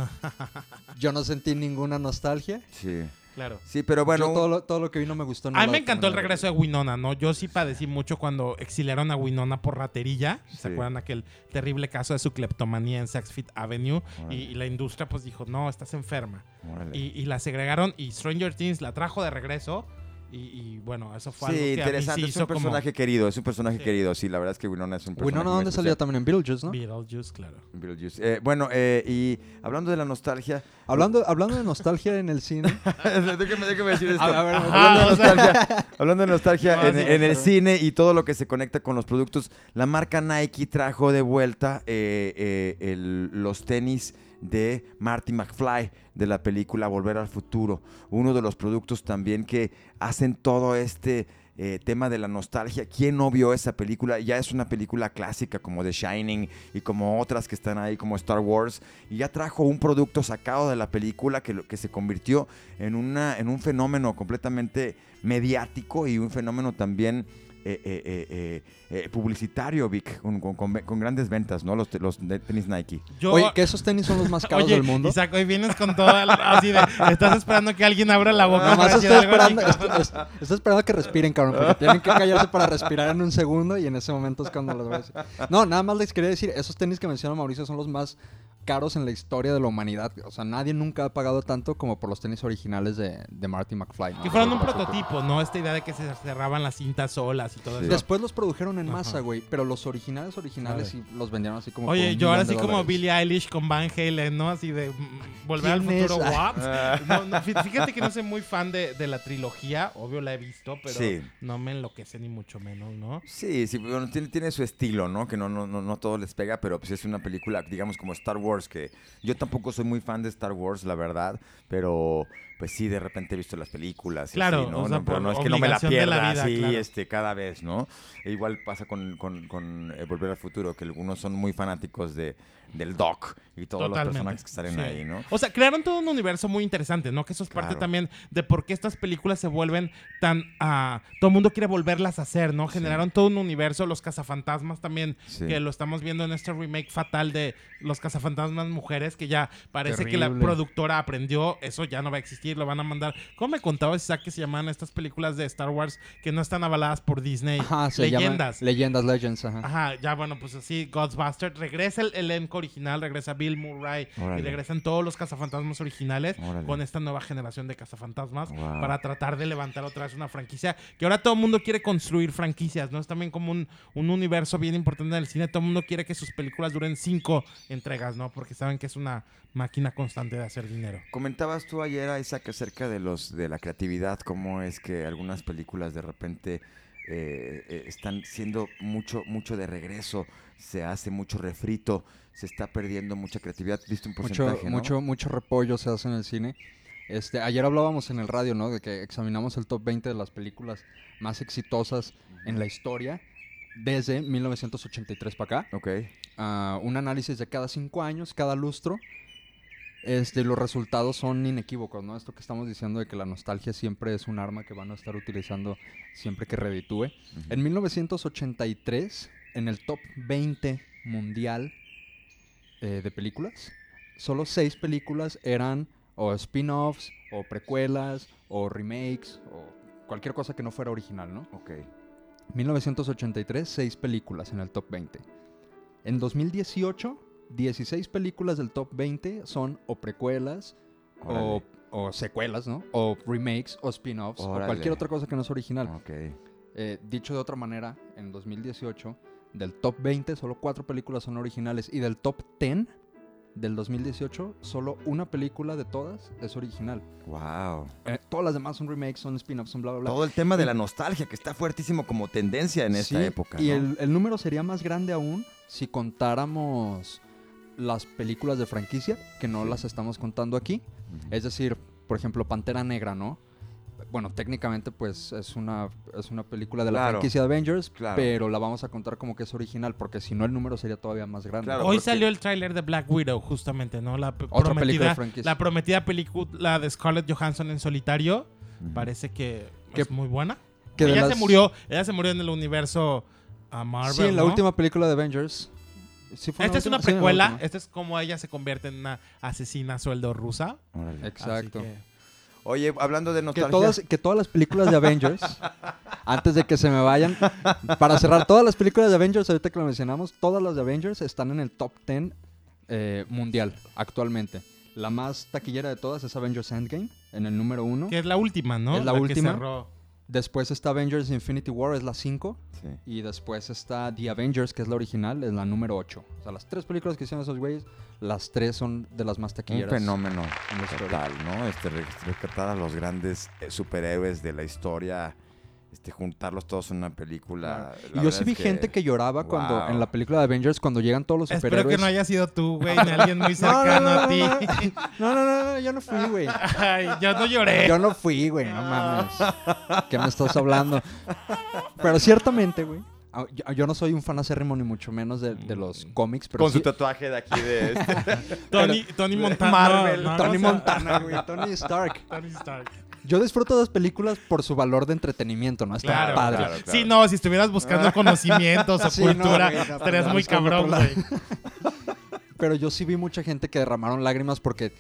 S3: yo no sentí ninguna nostalgia.
S1: Sí.
S2: Claro.
S1: Sí, pero bueno.
S3: Yo todo, lo, todo lo que vi no me gustó. no
S2: A mí me encantó el regreso de Winona, ¿no? Yo sí padecí mucho cuando exiliaron a Winona por ratería. ¿Se
S1: Sí.
S2: acuerdan aquel terrible caso de su cleptomanía en Saks Fifth Avenue? Y, la industria pues dijo, no, estás enferma. y la segregaron y Stranger Things la trajo de regreso. Y, y, bueno, eso fue algo
S1: Sí,
S2: que a mí
S1: interesante.
S2: sí
S1: es un personaje
S2: como
S1: querido, es un personaje
S2: Sí.
S1: querido. Sí, la verdad es que Winona es un personaje.
S3: Winona, ¿dónde salía
S1: especial.
S3: también? En Beetlejuice, ¿no?
S2: Beetlejuice, claro.
S1: Beetlejuice. Eh, bueno, eh, y hablando de la nostalgia.
S3: Hablando, hablando de nostalgia en el cine.
S1: déjame, déjame decir esto.
S3: A ver,
S1: hablando, de nostalgia, hablando de nostalgia
S2: No,
S1: en,
S2: sí,
S1: en el cine y todo lo que se conecta con los productos, la marca Nike trajo de vuelta eh, eh, el- los tenis de Marty McFly de la película Volver al Futuro. Uno de los productos también que hacen todo este eh, tema de la nostalgia. ¿Quién no vio esa película? Ya es una película clásica como The Shining y como otras que están ahí como Star Wars. Y ya trajo un producto sacado de la película que, que se convirtió en, una, en un fenómeno completamente mediático y un fenómeno también eh, eh, eh, eh, publicitario, Vic, con, con- con- con grandes ventas, ¿no? Los, los de tenis Nike.
S2: Yo,
S3: Oye, que esos tenis son los más caros
S2: Oye,
S3: del mundo.
S2: Isaac, hoy vienes con todo el- así de, estás esperando que alguien abra la boca
S3: Nada
S2: para
S3: más
S2: decir
S3: estoy esperando, estoy- estoy esperando que respiren, cabrón, porque tienen que callarse para respirar en un segundo y en ese momento es cuando les voy a decir. No, nada más les quería decir, esos tenis que menciona Mauricio son los más caros en la historia de la humanidad. O sea, nadie nunca ha pagado tanto como por los tenis originales de, de Marty McFly. ¿no?
S2: Que fueron un prototipo, ¿no? Esta idea de que se cerraban las cintas solas y todo
S1: Sí.
S2: eso.
S3: Después los produjeron en masa, güey, pero los originales originales sí los vendieron así como
S2: Oye, yo ahora
S3: millón de
S2: sí como. Billie Eilish con Van Halen, ¿no? Así de mm, volver al futuro. ¿what? No, no, fí- fíjate que no soy muy fan de, de la trilogía, obvio la he visto, pero
S1: Sí.
S2: no me enloquece ni mucho menos, ¿no?
S1: Sí, sí, bueno, tiene, tiene su estilo, ¿no? Que no, no, no, no todo les pega, pero pues es una película, digamos, como Star Wars, que yo tampoco soy muy fan de Star Wars, la verdad, pero pues sí, de repente he visto las películas. y
S2: Claro,
S1: así, ¿no?
S2: o sea,
S1: No, pero no es que no me la
S2: de la
S1: pierda
S2: vida,
S1: así,
S2: claro.
S1: este, cada vez, ¿no? E igual pasa con, con, con, eh, Volver al Futuro, que algunos son muy fanáticos de, del Doc y todos los
S2: Totalmente.
S1: personajes que salen
S2: Sí.
S1: ahí, ¿no?
S2: O sea, crearon todo un universo muy interesante, ¿no? Que eso es parte también de por qué estas películas se vuelven tan... ah, todo el mundo quiere volverlas a hacer, ¿no? Generaron todo un universo, los cazafantasmas también,
S1: Sí.
S2: que lo estamos viendo en este remake fatal de los cazafantasmas mujeres, que ya parece que la productora aprendió, eso ya no va a existir, lo van a mandar. ¿Cómo me contaba Isaac que se llaman estas películas de Star Wars que no están avaladas por Disney?
S3: Ajá, se llama
S2: Leyendas.
S3: Leyendas, Legends, ajá.
S2: Ajá, ya bueno, pues así, Ghostbusters, regresa el elenco original, regresa Bill Murray
S1: Órale.
S2: y regresan todos los cazafantasmas originales
S1: Órale.
S2: con esta nueva generación de cazafantasmas
S1: Wow.
S2: para tratar de levantar otra vez una franquicia que ahora todo el mundo quiere construir franquicias, ¿no? Es también como un, un universo bien importante en el cine, todo el mundo quiere que sus películas duren cinco entregas, ¿no? Porque saben que es una máquina constante de hacer dinero.
S1: Comentabas tú ayer, Isaac, acerca de los de la creatividad, cómo es que algunas películas de repente eh, eh, están siendo mucho, mucho de regreso, se hace mucho refrito, se está perdiendo mucha creatividad. ¿Viste un
S3: mucho,
S1: porcentaje, no?
S3: mucho, mucho repollo se hace en el cine. Este, ayer hablábamos en el radio, ¿no? De que examinamos el top 20 de las películas más exitosas en la historia desde 1983 para acá.
S1: Ok.
S3: Ah, un análisis de cada cinco años, cada lustro. Este, los resultados son inequívocos, ¿no? Esto que estamos diciendo de que la nostalgia siempre es un arma que van a estar utilizando siempre que reditúe. En 1983, en el top 20 mundial eh, de películas, solo seis películas eran o spin-offs, o precuelas, o remakes, o cualquier cosa que no fuera original, ¿no?
S1: Ok.
S3: 1983, seis películas en el top 20. En 2018, 16 películas del top 20 son o precuelas, o, secuelas, ¿no? O remakes, o spin-offs, o cualquier otra cosa que no es original.
S1: Ok.
S3: Eh, dicho de otra manera, en 2018, del top 20, solo cuatro películas son originales. Y del top 10 del 2018, solo una película de todas es original.
S1: Wow.
S3: Eh, todas las demás son remakes, son spin-offs, son bla, bla, bla.
S1: Todo el tema de la nostalgia que está fuertísimo como tendencia en esta época.
S3: Y el, el número sería más grande aún si contáramos las películas de franquicia, que no
S1: Sí.
S3: las estamos contando aquí. Es decir, por ejemplo, Pantera Negra, ¿no? Bueno, técnicamente pues es una, es una película de la
S1: Claro.
S3: franquicia de Avengers,
S1: Claro.
S3: pero la vamos a contar como que es original, porque si no el número sería todavía más grande.
S1: Claro.
S2: Hoy
S1: porque-
S2: salió el tráiler de Black Widow, justamente, ¿no? La
S3: Otra película de
S2: prometida,
S3: franquicia.
S2: la prometida película de Scarlett Johansson en solitario. Parece que
S3: Que-
S2: es muy buena.
S3: que
S2: ella se murió, ella se murió en el universo a Marvel.
S3: Sí, en la
S2: ¿no?
S3: última película de Avengers. Sí fue en
S2: Esta es una precuela. Esta es como ella se convierte en una asesina a sueldo rusa.
S1: Órale.
S3: Exacto.
S2: Que-
S1: Oye, hablando de
S3: Que
S1: nostalgia.
S3: todas, que todas las películas de Avengers, antes de que se me vayan, para cerrar, todas las películas de Avengers, ahorita que lo mencionamos, todas las de Avengers están en el top 10 eh, mundial actualmente. La más taquillera de todas es Avengers Endgame, en el número 1.
S2: que es la última, ¿no?
S3: Es la
S2: que
S3: última.
S2: cerró.
S3: Después está Avengers Infinity War, es la 5.
S1: Sí.
S3: Y después está The Avengers, que es la original, es la número 8. O sea, las tres películas que hicieron esos güeyes, las tres son de las más
S1: Un
S3: taquilleras.
S1: fenómeno
S3: la historia.
S1: total, ¿no? Este, re- rescatar a los grandes eh, superhéroes de la historia, este, juntarlos todos en una película. la
S3: Y yo sí vi
S1: es
S3: gente que lloraba cuando
S1: Wow.
S3: en la película de Avengers, cuando llegan todos los
S2: Espero
S3: superhéroes.
S2: que no haya sido tú, güey, ni alguien muy
S3: No,
S2: cercano
S3: no, no,
S2: a ti.
S3: No, no, no, no, yo no fui, güey.
S2: Ay, yo no lloré.
S3: Yo no fui, güey, no mames. ¿Qué me estás hablando? Pero ciertamente, güey. Yo, yo no soy un fan acérrimo ni mucho menos de, de los cómics, pero
S1: Con
S3: sí-
S1: su tatuaje de aquí de este.
S2: Tony, Tony Montana.
S1: Marvel,
S2: no, no,
S3: Tony
S2: o sea,
S3: Montana, güey, Tony Stark.
S2: Tony Stark.
S3: Yo disfruto de las películas por su valor de entretenimiento, ¿no? Está
S2: Claro,
S3: padre.
S1: claro, claro.
S2: Sí, no, si estuvieras buscando conocimientos o
S3: Sí, no,
S2: cultura,
S3: güey, no,
S2: estarías muy cabrón, güey.
S3: Pero yo sí vi mucha gente que derramaron lágrimas porque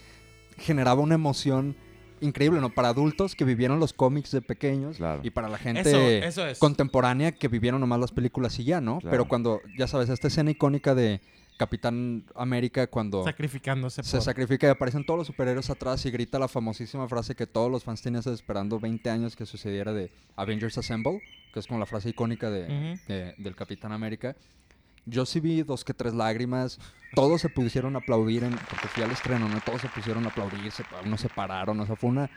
S3: generaba una emoción increíble, ¿no? Para adultos que vivieron los cómics de pequeños
S1: Claro.
S3: y para la gente
S2: Eso, eso es.
S3: contemporánea que vivieron nomás las películas y ya, ¿no?
S1: Claro.
S3: Pero cuando, ya sabes, esta escena icónica de Capitán América cuando
S2: Sacrificándose
S3: se
S2: por...
S3: sacrifica y aparecen todos los superhéroes atrás y grita la famosísima frase que todos los fans tenían esperando 20 años que sucediera de Avengers Assemble, que es como la frase icónica de, del Capitán América. Yo sí vi dos que tres lágrimas. Todos se pusieron a aplaudir, en- porque fui al estreno, ¿no? Todos se pusieron a aplaudir, se, unos se pararon, o sea, fue una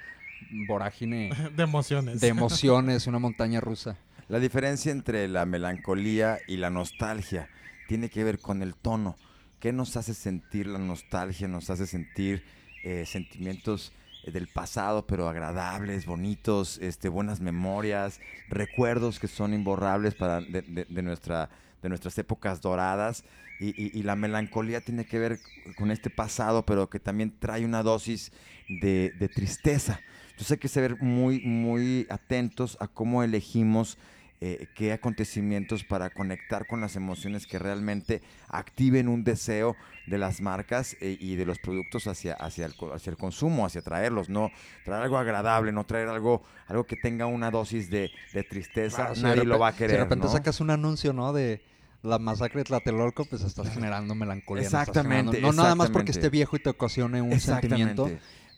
S3: vorágine
S2: de emociones.
S3: de emociones, una montaña rusa.
S1: La diferencia entre la melancolía y la nostalgia tiene que ver con el tono. ¿Qué nos hace sentir la nostalgia? Nos hace sentir eh, sentimientos eh, del pasado, pero agradables, bonitos, este, buenas memorias, recuerdos que son imborrables para de, de- nuestra, de nuestras épocas doradas. Y, y- la melancolía tiene que ver con este pasado, pero que también trae una dosis de, de tristeza. Entonces hay que ser muy, muy atentos a cómo elegimos eh, qué acontecimientos para conectar con las emociones que realmente activen un deseo de las marcas eh, y de los productos hacia, hacia, el, hacia el consumo, hacia traerlos, no traer algo agradable, no traer algo, algo que tenga una dosis de, de tristeza,
S3: Claro, si de
S1: nadie lo va a
S3: Si
S1: querer.
S3: de repente
S1: ¿no?
S3: sacas un anuncio, ¿no? De la masacre de Tlatelolco, pues estás generando melancolía. no
S1: Exactamente,
S3: generando- No nada más porque esté viejo y te ocasione un sentimiento.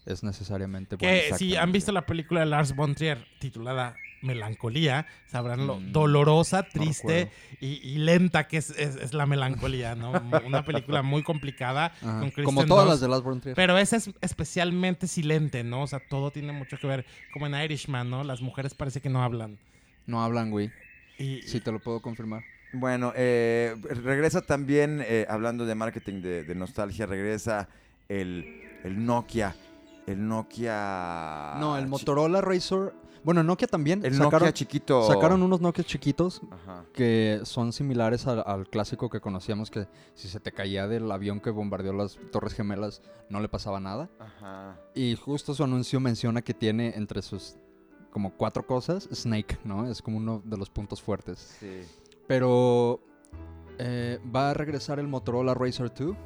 S3: Es necesariamente bueno.
S2: Que si han visto la película de Lars von Trier titulada Melancolía, sabrán lo
S3: Mm,
S2: dolorosa, triste y, y lenta que es, es- es la melancolía, ¿no? Una película muy complicada
S3: Ajá.
S2: con Kristen
S3: Como todas
S2: Dunst.
S3: las de Last Born Trier.
S2: Pero esa es especialmente silente, ¿no? O sea, todo tiene mucho que ver, como en Irishman, ¿no? Las mujeres parece que no hablan.
S3: No hablan, güey.
S2: Y,
S3: Sí, te lo puedo confirmar.
S1: Bueno, eh, regresa también, eh, hablando de marketing de, de nostalgia, regresa el, el Nokia. El Nokia.
S3: no, el Motorola Razor. Bueno, Nokia también.
S1: El
S3: sacaron,
S1: Nokia chiquito.
S3: sacaron unos Nokia chiquitos
S1: Ajá.
S3: que son similares al, al clásico que conocíamos que si se te caía del avión que bombardeó las Torres Gemelas no le pasaba nada.
S1: Ajá.
S3: Y justo su anuncio menciona que tiene entre sus como cuatro cosas Snake, ¿no? Es como uno de los puntos fuertes.
S1: Sí.
S3: Pero eh, va a regresar el Motorola Razr 2,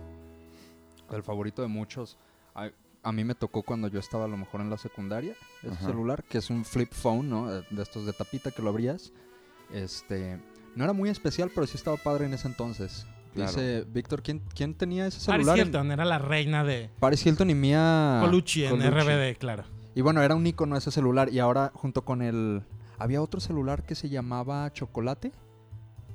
S3: el favorito de muchos. A, mí me tocó cuando yo estaba a lo mejor en la secundaria, ese
S1: Ajá.
S3: celular, que es un flip phone, ¿no? Eh, De estos de tapita que lo abrías. Este, no era muy especial, pero sí estaba padre en ese entonces.
S1: Claro.
S3: Dice, Víctor, ¿quién, ¿quién tenía ese
S2: Paris
S3: celular? en-
S2: Hilton era la reina de
S3: Paris Hilton y Mia
S2: Colucci en RBD, claro.
S3: Y bueno, era un icono ese celular. Y ahora, junto con el. Había otro celular que se llamaba Chocolate.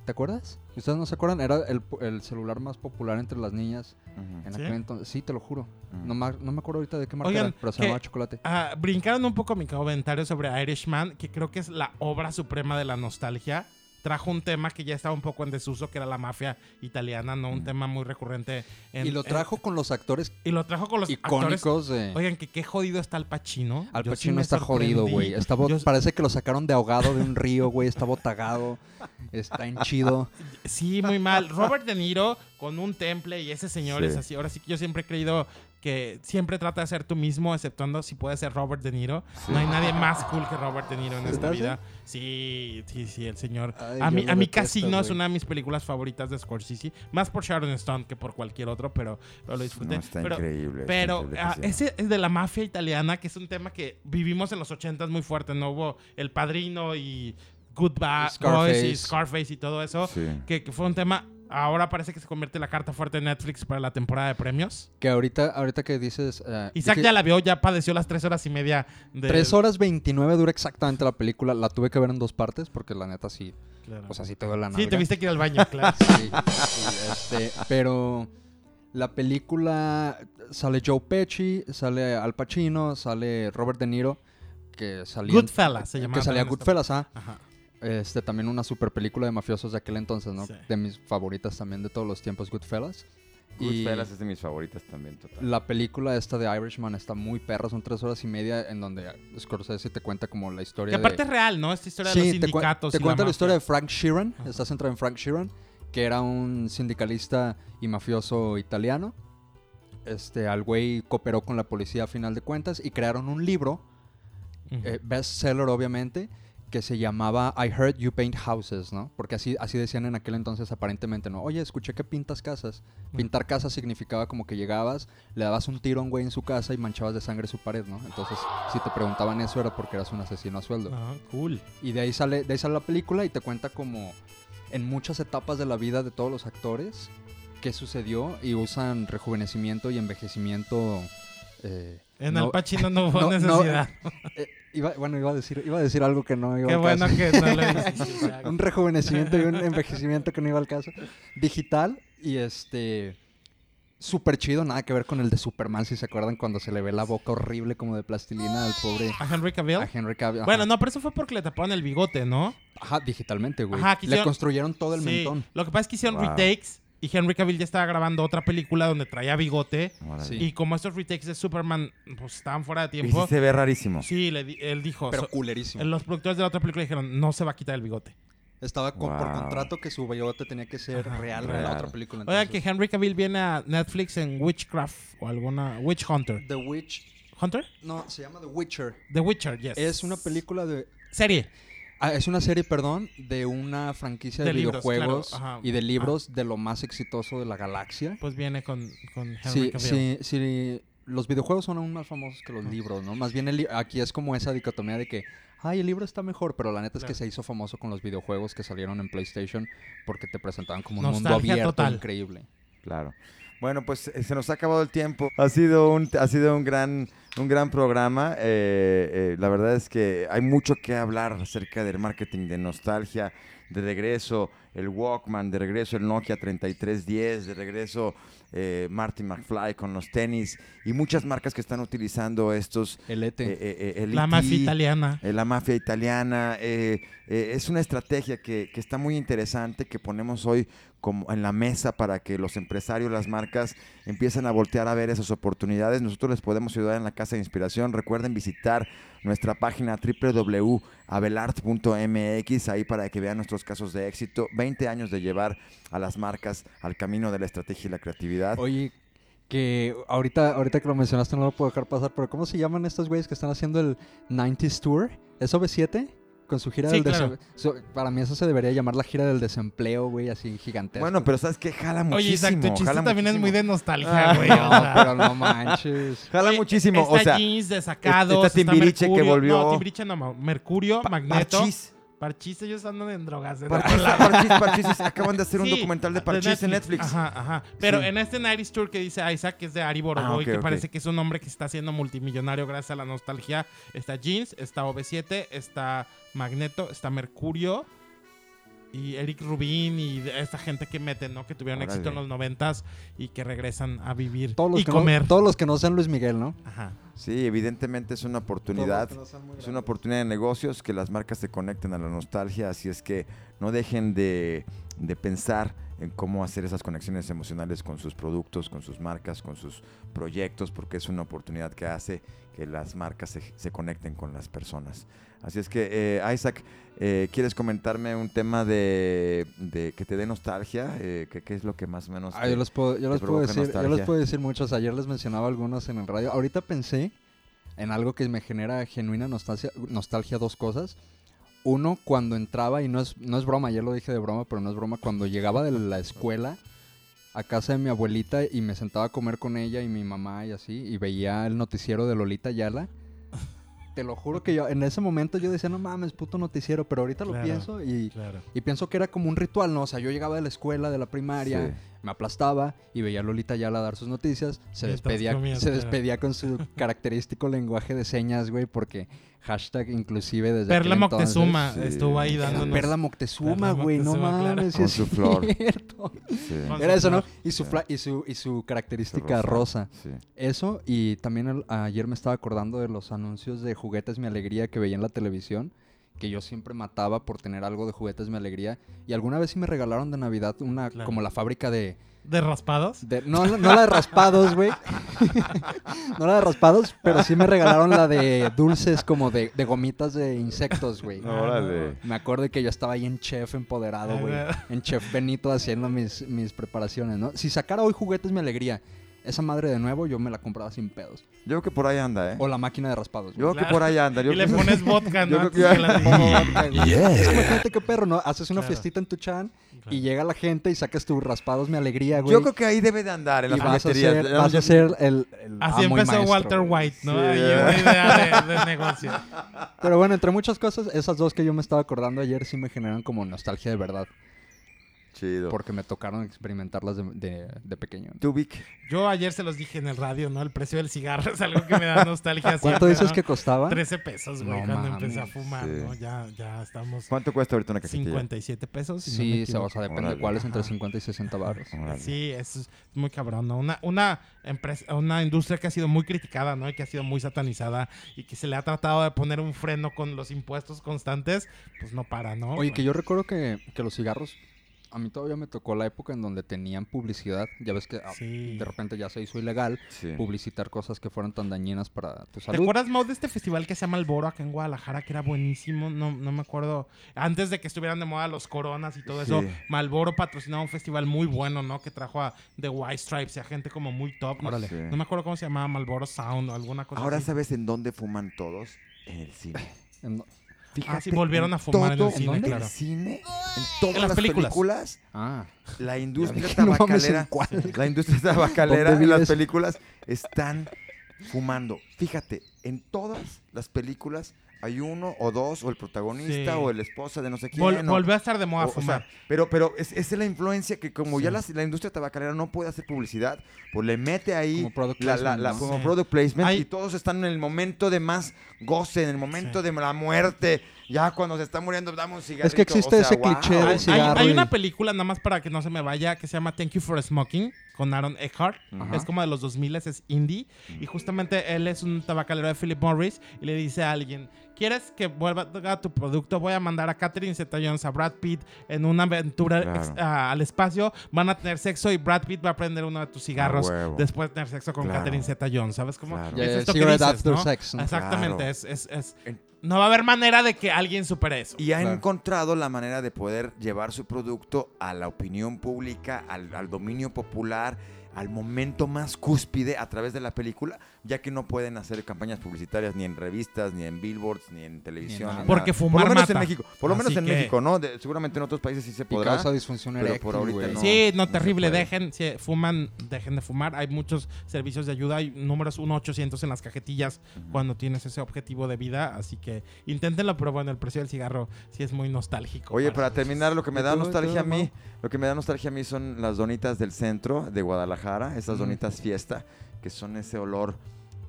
S3: ¿Te acuerdas? ¿Ustedes no se acuerdan? Era el, el celular más popular entre las niñas en
S2: ¿Sí?
S3: aquel entonces. Sí, te lo juro. No, ma- no me acuerdo ahorita de qué marca
S2: Oigan,
S3: era, pero se llamaba Chocolate.
S2: Ah, brincaron un poco mi comentario sobre Irishman, que creo que es la obra suprema de la nostalgia. Trajo un tema que ya estaba un poco en desuso, que era la mafia italiana, ¿no? Un
S1: Mm.
S2: tema muy recurrente. en-
S3: y lo
S2: en-
S3: trajo con los actores
S2: y lo trajo con los actores.
S3: icónicos de.
S2: Oigan, que qué jodido está Al Pacino.
S3: Al
S2: Yo
S3: Pacino está jodido, güey.
S2: Yo-
S3: Parece que lo sacaron de ahogado de un río, güey. Está botagado. Está henchido.
S2: Sí, muy mal. Robert De Niro con un temple y ese señor
S1: Sí.
S2: es así. Ahora sí que yo siempre he creído que siempre trata de ser tú mismo, exceptuando si puede ser Robert De Niro. No hay nadie más cool que Robert De Niro en esta
S3: ¿Estás
S2: vida. Sí, sí, sí, el señor.
S3: Ay,
S2: a mí, a mí Casino es
S3: güey.
S2: una de mis películas favoritas de Scorsese. Más por Sharon Stone que por cualquier otro, pero, pero lo disfruté.
S1: No, está
S2: pero,
S1: increíble. está
S2: pero
S1: increíble
S2: ah, ese es de la mafia italiana, que es un tema que vivimos en los 80 muy fuerte. No hubo El Padrino y Goodbye,
S3: Scarface.
S2: y Scarface y todo eso.
S1: Sí.
S2: Que, que fue un tema. Ahora parece que se convierte en la carta fuerte de Netflix para la temporada de premios.
S3: Que ahorita, ahorita que dices. eh,
S2: Isaac
S3: dije-
S2: ya la vio, ya padeció las tres horas y media de.
S3: 3 horas 29 dura exactamente la película. La tuve que ver en dos partes porque la neta sí.
S2: Claro.
S3: O sea, sí te duele la
S2: sí,
S3: nalga.
S2: te viste que ir al baño, claro.
S3: Sí, sí, este, pero la película sale Joe Pesci, sale Al Pacino, sale Robert De Niro, que salía
S2: Goodfellas se llamaba.
S3: que salía
S2: esta-
S3: Goodfellas, ah.
S2: Ajá.
S3: Este, también una super película de mafiosos de aquel entonces, ¿no?
S2: Sí.
S3: De mis favoritas también de todos los tiempos, Goodfellas. Y
S1: Goodfellas es de mis favoritas también, total.
S3: la película esta de Irishman está muy perra, son tres horas y media en donde Scorsese te cuenta como la historia
S2: Que aparte
S3: de...
S2: es real, ¿no? Esta historia de los
S3: te, cuen-
S2: sindicatos.
S3: te
S2: y
S3: cuenta la, historia de Frank Sheeran.
S2: Ajá.
S3: Está centrado en Frank Sheeran, que era un sindicalista y mafioso italiano. Este, al güey cooperó con la policía a final de cuentas y crearon un libro
S2: Ujú.
S3: eh, bestseller obviamente, que se llamaba I Heard You Paint Houses, ¿no? Porque así, así decían en aquel entonces aparentemente, ¿no? Oye, escuché que pintas casas. Pintar casas significaba como que llegabas, le dabas un tiro a un güey en su casa y manchabas de sangre su pared, ¿no? Entonces, si te preguntaban eso era porque eras un asesino a sueldo.
S2: Ah, cool.
S3: Y de ahí sale, de ahí sale la película y te cuenta como en muchas etapas de la vida de todos los actores qué sucedió y usan rejuvenecimiento y envejecimiento. eh,
S2: En
S3: no-
S2: Al Pacino no hubo
S3: no- no,
S2: necesidad.
S3: eh, iba, bueno, iba a decir, iba a decir algo que no iba
S2: Qué
S3: al
S2: bueno
S3: caso.
S2: que no lo
S3: un rejuvenecimiento y un envejecimiento que no iba al caso. Digital y este. Súper chido, nada que ver con el de Superman, si se acuerdan, cuando se le ve la boca horrible como de plastilina al pobre
S2: ¿A Henry Cavill?
S3: a Henry Cavill.
S2: Bueno, no, pero eso fue porque le taparon el bigote, ¿no?
S3: Ajá, digitalmente, güey.
S2: Ajá, que
S3: Le construyeron todo el
S2: sí.
S3: mentón.
S2: Lo que pasa es que hicieron
S1: Wow.
S2: retakes y Henry Cavill ya estaba grabando otra película donde traía bigote.
S3: Sí.
S2: Y como estos retakes de Superman pues, estaban fuera de
S1: Y
S2: tiempo,
S1: sí se ve rarísimo.
S2: sí, le di- él dijo.
S3: Pero
S2: so-
S3: culerísimo.
S2: los productores de la otra película dijeron, no se va a quitar el bigote.
S3: Estaba con- por
S1: Wow.
S3: contrato que su bigote tenía que ser
S2: Ajá,
S3: real, en
S1: real.
S3: la otra película.
S2: Oigan, que
S3: entonces.
S2: Henry Cavill viene a Netflix en Witchcraft o alguna... Witch Hunter.
S3: The Witch.
S2: ¿Hunter?
S3: No, se llama The Witcher.
S2: The Witcher, yes.
S3: Es una película de.
S2: Serie.
S3: Ah, es una serie, perdón, de una franquicia de,
S2: De libros,
S3: videojuegos
S2: claro,
S3: y de libros de lo más exitoso de la galaxia.
S2: Pues viene con, con Henry
S3: Sí,
S2: Cavill.
S3: sí, sí. Los videojuegos son aún más famosos que los libros, ¿no? Más bien el aquí es como esa dicotomía de que, ay, el libro está mejor, pero la neta es que se hizo famoso con los videojuegos que salieron en PlayStation porque te presentaban como un mundo abierto
S2: total.
S3: increíble.
S1: Claro. Bueno, pues eh, se nos ha acabado el tiempo. Ha sido un, ha sido un gran, un gran programa. Eh, eh, la verdad es que hay mucho que hablar acerca del marketing de nostalgia. De regreso el Walkman, de regreso el Nokia 3310, de regreso eh, Marty McFly con los tenis y muchas marcas que están utilizando estos.
S3: El ET.
S1: eh, eh, eh, el
S2: La mafia italiana.
S1: la mafia italiana. es una estrategia que, que está muy interesante que ponemos hoy como en la mesa para que los empresarios, las marcas empiecen a voltear a ver esas oportunidades. Nosotros les podemos ayudar en la Casa de Inspiración. Recuerden visitar nuestra página www.abelart.mx ahí para que vean nuestros casos de éxito. 20 años de llevar a las marcas al camino de la estrategia y la creatividad.
S3: Oye, que ahorita, ahorita que lo mencionaste no lo puedo dejar pasar, pero ¿cómo se llaman estos güeyes que están haciendo el 90s Tour? ¿Es OV7? Con su gira
S2: Sí,
S3: del
S2: claro.
S3: desempleo. para mí eso se debería llamar la gira del desempleo, güey, así gigantesco.
S1: Bueno, pero ¿sabes qué? Jala muchísimo.
S2: Oye, Isaac, tu chiste
S1: jala
S2: también es muy de nostalgia,
S1: Ah,
S2: güey.
S3: no,
S2: o sea.
S3: pero no manches.
S1: Jala
S2: Oye,
S1: muchísimo.
S2: Está
S1: O sea,
S2: Jeans de sacados.
S1: está Timbiriche que
S2: Mercurio-
S1: volvió.
S2: No, Timbiriche no, ma- Mercurio,
S1: Pa-
S2: Magneto.
S1: Parchís.
S2: Parchís, ellos andan en drogas. de
S1: Parchís,
S2: verdad.
S1: Parchís, Parchís, acaban de hacer un documental de Parchís en Netflix.
S2: Ajá, ajá. Pero
S1: Sí.
S2: en este 90s Tour que dice Isaac, que es de Ari Boroboy,
S1: Ah,
S2: que parece que es un hombre que está siendo multimillonario gracias a la nostalgia. Está Jeans, está OV7, está Magneto, está Mercurio y Eric Rubin y esta gente que meten, ¿no? Que tuvieron
S1: Órale.
S2: éxito en los 90s y que regresan a vivir
S3: Todos los
S2: y
S3: que
S2: comer.
S3: No, todos los que no sean Luis Miguel, ¿no?
S2: Ajá.
S1: Sí, evidentemente es una oportunidad.
S3: No
S1: Es una oportunidad de negocios que las marcas se conecten a la nostalgia, así es que no dejen de, de pensar en cómo hacer esas conexiones emocionales con sus productos, con sus marcas, con sus proyectos, porque es una oportunidad que hace que las marcas se, se conecten con las personas. Así es que, eh, Isaac, eh, ¿quieres comentarme un tema de, de que te dé nostalgia? Eh, ¿qué, qué es lo que más o menos...
S3: Ah,
S1: te-
S3: yo les puedo, yo
S1: te
S3: les puedo
S1: provoca
S3: decir, yo les puedo decir muchos. Ayer les mencionaba algunos en el radio. Ahorita pensé en algo que me genera genuina nostalgia, nostalgia dos cosas. Uno, cuando entraba, y no es, no es broma, ayer lo dije de broma, pero no es broma, cuando llegaba de la escuela a casa de mi abuelita y me sentaba a comer con ella y mi mamá y así, y veía el noticiero de Lolita Yala. Te lo juro que yo, en ese momento yo decía, no mames, puto noticiero, pero ahorita lo pienso y,
S2: Claro.
S3: y pienso que era como un ritual, ¿no? O sea, yo llegaba de la escuela, de la primaria,
S1: Sí.
S3: me aplastaba y veía a Lolita Yala dar sus noticias. Se despedía, se despedía con su característico lenguaje de señas, güey, porque hashtag inclusive desde
S2: Perla
S3: entonces-
S2: Moctezuma
S1: Sí.
S2: estuvo ahí dándonos.
S3: Perla Moctezuma, güey, no
S2: claro.
S3: mames,
S1: Con su flor.
S3: cierto.
S1: Sí,
S2: Con
S3: Era
S2: su
S3: eso, ¿no? Y su, y su, y su característica rosa.
S1: Sí.
S3: Eso, y también el- ayer me estaba acordando de los anuncios de Juguetes Mi Alegría que veía en la televisión, que yo siempre mataba por tener algo de Juguetes Mi Alegría. Y alguna vez sí me regalaron de Navidad una,
S2: Claro.
S3: como la fábrica de,
S2: ¿De raspados?
S3: de- no, no la de raspados, güey. no la de raspados, pero sí me regalaron la de dulces como de, de gomitas de insectos, güey.
S1: Órale.
S3: Me acuerdo que yo estaba ahí en chef empoderado, güey. En chef Benito haciendo mis, mis preparaciones, ¿no? Si sacara hoy juguetes mi alegría esa madre de nuevo yo me la compraba sin pedos.
S1: Yo creo que por ahí anda, ¿eh?
S3: O la máquina de raspados.
S1: Yo creo que por ahí anda. Yo
S2: y le pones vodka, ¿no?
S1: yo creo que
S2: Antes
S1: ya-
S2: la
S3: Pongo
S2: niña.
S3: vodka, güey. Es que imagínate qué perro, ¿no? Haces una
S2: Claro.
S3: fiestita en tu chan
S2: Claro.
S3: y llega la gente y sacas tus raspados, mi alegría, güey.
S1: Yo creo que ahí debe de andar en
S3: y
S1: las
S3: vas a ser, vas a ser el, el
S2: Así
S3: amo y
S2: empezó
S3: maestro,
S2: Walter. White, ¿no?
S1: Sí.
S2: Ahí una idea de, de negocio.
S3: Pero bueno, entre muchas cosas, esas dos que yo me estaba acordando ayer sí me generan como nostalgia de verdad.
S1: Chido.
S3: Porque me tocaron experimentarlas de, de- de pequeño.
S1: ¿Tú, Vic?
S2: Yo ayer se los dije en el radio, ¿no? El precio del cigarro es algo que me da nostalgia
S3: ¿Cuánto
S2: siempre,
S3: dices
S2: ¿no?
S3: que costaba?
S2: 13 pesos, güey,
S3: No
S2: cuando
S3: mames.
S2: empecé a fumar,
S1: Sí.
S2: ¿no? Ya, ya estamos
S1: ¿Cuánto cuesta ahorita una cajetilla?
S2: 57 pesos. si no
S3: Sí, se, o sea, depende de
S1: Órale.
S3: cuáles, entre
S2: Ajá.
S3: 50 y 60 baros.
S1: Órale.
S2: Sí, eso es muy cabrón, ¿no? Una, una empresa, una industria que ha sido muy criticada, ¿no? Y que ha sido muy satanizada y que se le ha tratado de poner un freno con los impuestos constantes, pues no para, ¿no?
S3: Oye, que yo recuerdo que, que los cigarros, a mí todavía me tocó la época en donde tenían publicidad. Ya ves que ah,
S2: Sí.
S3: de repente ya se hizo ilegal
S1: Sí.
S3: publicitar cosas que fueran tan dañinas para tu
S2: ¿Te
S3: salud.
S2: acuerdas, Mau, de este festival que se llama Alboro acá en Guadalajara, que era buenísimo? No, no me acuerdo. Antes de que estuvieran de moda los coronas y todo eso. Malboro patrocinaba un festival muy bueno, ¿no? Que trajo a The White Stripes y a gente como muy top. No,
S3: Órale.
S1: Sí.
S2: no me acuerdo cómo se llamaba, Malboro Sound o alguna cosa
S1: Ahora
S2: así.
S1: sabes en dónde fuman todos. En el cine.
S3: En-
S2: Ah, sí, volvieron a fumar en el
S1: todo
S2: cine,
S3: ¿en
S2: claro.
S1: el cine, en todas
S2: En las
S1: las
S2: películas.
S1: películas,
S3: Ah,
S1: la industria
S3: dije, no
S1: tabacalera,
S3: ¿en cuál?
S1: la industria tabacalera
S3: ¿Dónde
S1: en las películas están fumando. Fíjate, en todas las películas hay uno o dos, o el protagonista,
S2: Sí.
S1: o el esposa de no sé quién.
S2: Vol-
S1: o-
S2: volvió a estar de moda
S1: o- o sea,
S2: fumar.
S1: pero pero es, esa es la influencia que como ya
S2: Sí.
S1: la, industria tabacalera no puede hacer publicidad, pues le mete ahí
S3: Como product
S1: la, la-
S3: placement,
S1: la-
S3: ¿no?
S1: como
S2: Sí.
S1: product placement
S2: Hay-
S1: y todos están en el momento de más goce, en el momento
S2: Sí.
S1: de la muerte. Ya cuando se está muriendo, damos un cigarrito.
S3: Es que existe
S1: o sea,
S3: ese
S1: wow.
S3: cliché
S2: Hay,
S3: del
S2: hay-
S3: cigarro
S2: hay una película, nada más para que no se me vaya, que se llama Thank You for Smoking, con Aaron Eckhart.
S3: Ajá.
S2: Es como de los 2000, es indie. Y justamente él es un tabacalero de Philip Morris y le dice a alguien, ¿quieres que vuelva a tu producto? Voy a mandar a Catherine Zeta-Jones, a Brad Pitt en una aventura
S1: Claro.
S2: ex- a- al espacio. Van a tener sexo y Brad Pitt va a prender uno de tus cigarros después de tener sexo con
S1: Claro.
S2: Catherine Zeta-Jones. ¿Sabes cómo?
S1: Claro.
S2: Es
S3: ya,
S2: esto que dices, ¿no?
S3: sex, ¿no?
S2: Exactamente.
S1: Claro.
S2: Es, es- es- no va a haber manera de que alguien supere eso.
S1: Y ha
S3: Claro.
S1: encontrado la manera de poder llevar su producto a la opinión pública, al, al dominio popular, al momento más cúspide a través de la película, ya que no pueden hacer campañas publicitarias ni en revistas, ni en billboards, ni en televisión.
S3: nada.
S1: ni
S2: Porque
S1: nada.
S2: fumar
S1: Por lo menos
S2: mata.
S1: en México. Por lo menos
S2: Así
S1: en
S2: que-
S1: México, ¿no? De- seguramente en otros países sí se
S3: Y
S1: podrá.
S3: causa disfunción
S1: pero por ahorita no.
S2: Sí, no, terrible. Dejen, si fuman, dejen de fumar. Hay muchos servicios de ayuda. Hay números 1-800 en las cajetillas cuando tienes ese objetivo de vida. Así que inténtenlo, pero bueno, el precio del cigarro sí es muy nostálgico.
S1: Oye, para terminar, lo que me
S3: ¿Y
S1: da nostalgia a mí, lo que me da nostalgia a mí son las donitas del centro de Guadalajara, esas donitas fiesta, que son ese olor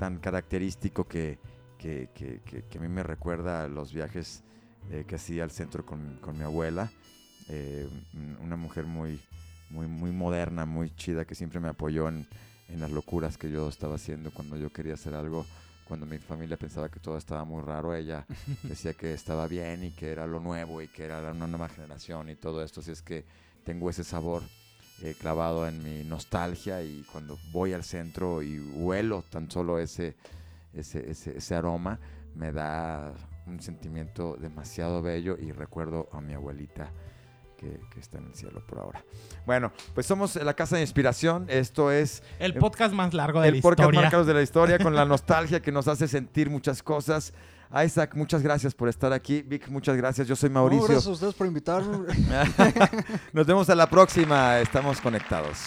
S1: tan característico que, que, que- que- a mí me recuerda a los viajes eh, que hacía al centro con, con mi abuela, eh, un- una mujer muy, muy, muy moderna, muy chida, que siempre me apoyó en, en las locuras que yo estaba haciendo cuando yo quería hacer algo. Cuando mi familia pensaba que todo estaba muy raro, ella decía que estaba bien y que era lo nuevo y que era una nueva generación y todo esto. Así es que tengo ese sabor eh, clavado en mi nostalgia y cuando voy al centro y huelo tan solo ese, ese, ese, ese aroma, me da un sentimiento demasiado bello y recuerdo a mi abuelita que, que está en el cielo por ahora. Bueno, pues somos la Casa de Inspiración. Esto es
S2: El podcast más largo de
S1: el
S2: la
S1: podcast
S2: historia.
S1: Marcados de la Historia con la nostalgia que nos hace sentir muchas cosas. Isaac, muchas gracias por estar aquí. Vic, muchas gracias. Yo soy
S3: No,
S1: Mauricio.
S3: gracias a ustedes por invitarme.
S1: Nos vemos a la próxima. Estamos conectados.